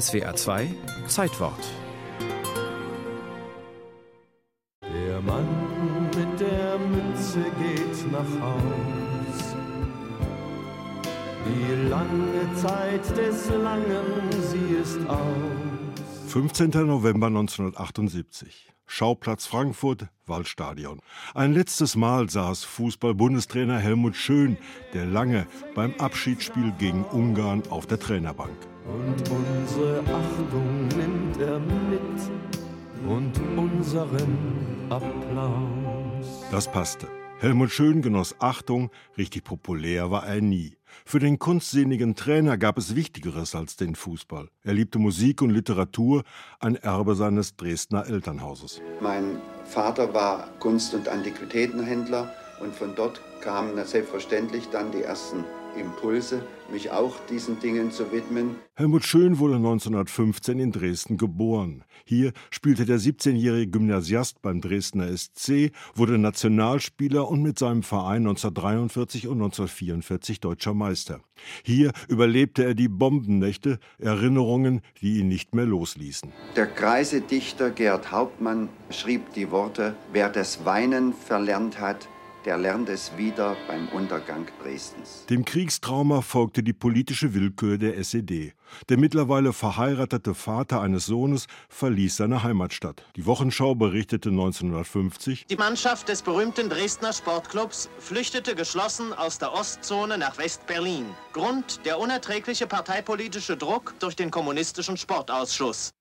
SWA 2 Zeitwort. Der Mann mit der Mütze geht nach Haus. Die lange Zeit des Langen, sie ist aus. 15. November 1978. Schauplatz Frankfurt, Waldstadion. Ein letztes Mal saß Fußball-Bundestrainer Helmut Schön, der lange beim Abschiedsspiel gegen Ungarn auf der Trainerbank. Und unsere Achtung nimmt er mit und unseren Applaus. Das passte. Helmut Schön genoss Achtung, richtig populär war er nie. Für den kunstsinnigen Trainer gab es Wichtigeres als den Fußball. Er liebte Musik und Literatur, ein Erbe seines Dresdner Elternhauses. Mein Vater war Kunst- und Antiquitätenhändler und von dort kamen selbstverständlich dann die ersten Impulse, mich auch diesen Dingen zu widmen. Helmut Schön wurde 1915 in Dresden geboren. Hier spielte der 17-jährige Gymnasiast beim Dresdner SC, wurde Nationalspieler und mit seinem Verein 1943 und 1944 deutscher Meister. Hier überlebte er die Bombennächte, Erinnerungen, die ihn nicht mehr losließen. Der greise Dichter Gerd Hauptmann schrieb die Worte: Wer das Weinen verlernt hat, der lernt es wieder beim Untergang Dresdens. Dem Kriegstrauma folgte die politische Willkür der SED. Der mittlerweile verheiratete Vater eines Sohnes verließ seine Heimatstadt. Die Wochenschau berichtete 1950, Die Mannschaft des berühmten Dresdner Sportclubs flüchtete geschlossen aus der Ostzone nach West-Berlin. Grund der unerträgliche parteipolitische Druck durch den kommunistischen Sportausschuss.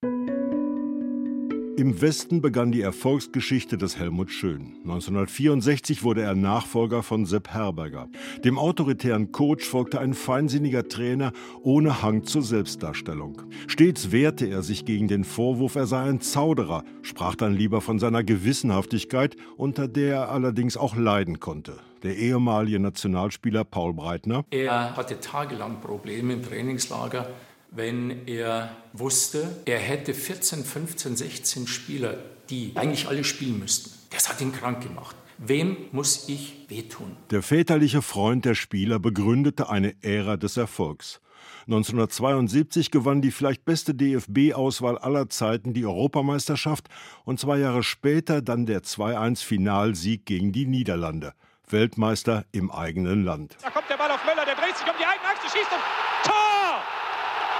Im Westen begann die Erfolgsgeschichte des Helmut Schön. 1964 wurde er Nachfolger von Sepp Herberger. Dem autoritären Coach folgte ein feinsinniger Trainer ohne Hang zur Selbstdarstellung. Stets wehrte er sich gegen den Vorwurf, er sei ein Zauderer, sprach dann lieber von seiner Gewissenhaftigkeit, unter der er allerdings auch leiden konnte. Der ehemalige Nationalspieler Paul Breitner. Er hatte tagelang Probleme im Trainingslager wenn er wusste, er hätte 14, 15, 16 Spieler, die eigentlich alle spielen müssten. Das hat ihn krank gemacht. Wem muss ich wehtun? Der väterliche Freund der Spieler begründete eine Ära des Erfolgs. 1972 gewann die vielleicht beste DFB-Auswahl aller Zeiten die Europameisterschaft und zwei Jahre später dann der 2-1-Finalsieg gegen die Niederlande. Weltmeister im eigenen Land. Da kommt der Ball auf Möller, der dreht sich um die eigene Achse, schießt und Tor!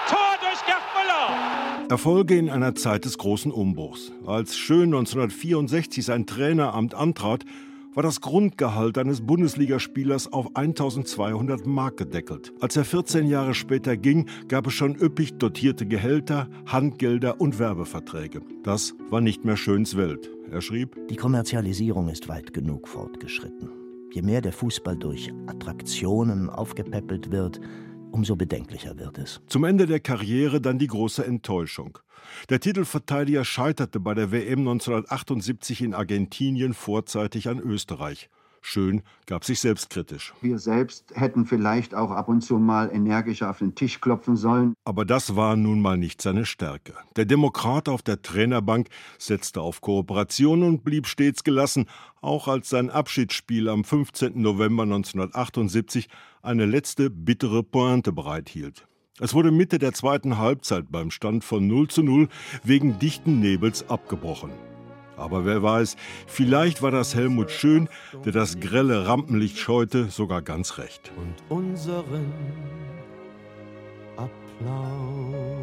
Tor durch Gerd Müller! Erfolge in einer Zeit des großen Umbruchs. Als Schön 1964 sein Traineramt antrat, war das Grundgehalt eines Bundesligaspielers auf 1200 Mark gedeckelt. Als er 14 Jahre später ging, gab es schon üppig dotierte Gehälter, Handgelder und Werbeverträge. Das war nicht mehr Schöns Welt. Er schrieb: Die Kommerzialisierung ist weit genug fortgeschritten. Je mehr der Fußball durch Attraktionen aufgepäppelt wird, umso bedenklicher wird es. Zum Ende der Karriere dann die große Enttäuschung. Der Titelverteidiger scheiterte bei der WM 1978 in Argentinien vorzeitig an Österreich. Schön gab sich selbstkritisch. Wir selbst hätten vielleicht auch ab und zu mal energischer auf den Tisch klopfen sollen. Aber das war nun mal nicht seine Stärke. Der Demokrat auf der Trainerbank setzte auf Kooperation und blieb stets gelassen, auch als sein Abschiedsspiel am 15. November 1978 eine letzte bittere Pointe bereithielt. Es wurde Mitte der zweiten Halbzeit beim Stand von 0 zu 0 wegen dichten Nebels abgebrochen. Aber wer weiß, vielleicht war das Helmut Schön, der das grelle Rampenlicht scheute, sogar ganz recht. Und unseren Applaus.